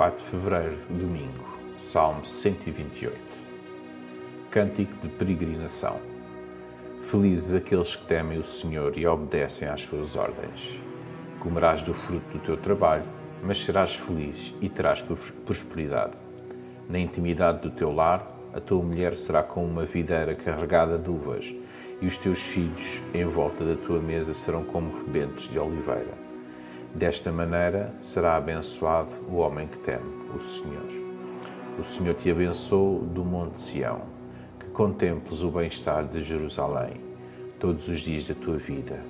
4 de fevereiro, domingo, Salmo 128. Cântico de peregrinação. Felizes aqueles que temem o Senhor e obedecem às suas ordens. Comerás do fruto do teu trabalho, mas serás feliz e terás prosperidade. Na intimidade do teu lar, a tua mulher será como uma videira carregada de uvas, e os teus filhos em volta da tua mesa serão como rebentes de oliveira. Desta maneira será abençoado o homem que teme o Senhor. O Senhor te abençoe do Monte Sião, que contemples o bem-estar de Jerusalém todos os dias da tua vida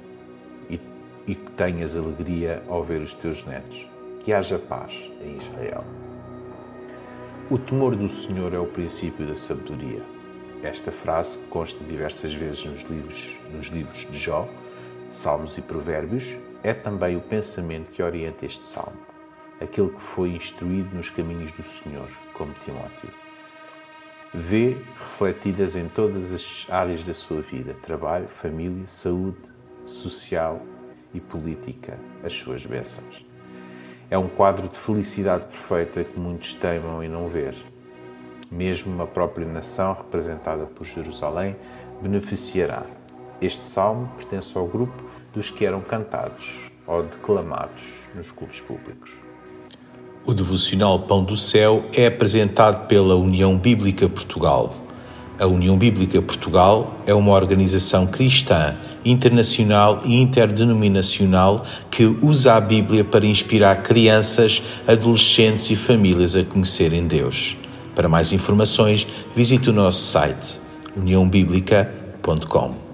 e, e que tenhas alegria ao ver os teus netos. Que haja paz em Israel. O temor do Senhor é o princípio da sabedoria. Esta frase consta diversas vezes nos livros, nos livros de Jó, Salmos e Provérbios, é também o pensamento que orienta este salmo, aquele que foi instruído nos caminhos do Senhor, como Timóteo. Vê refletidas em todas as áreas da sua vida: trabalho, família, saúde, social e política, as suas bênçãos. É um quadro de felicidade perfeita que muitos teimam em não ver. Mesmo a própria nação, representada por Jerusalém, beneficiará. Este salmo pertence ao grupo dos que eram cantados ou declamados nos cultos públicos. O devocional Pão do Céu é apresentado pela União Bíblica Portugal. A União Bíblica Portugal é uma organização cristã, internacional e interdenominacional que usa a Bíblia para inspirar crianças, adolescentes e famílias a conhecerem Deus. Para mais informações, visite o nosso site uniãobíblica.com.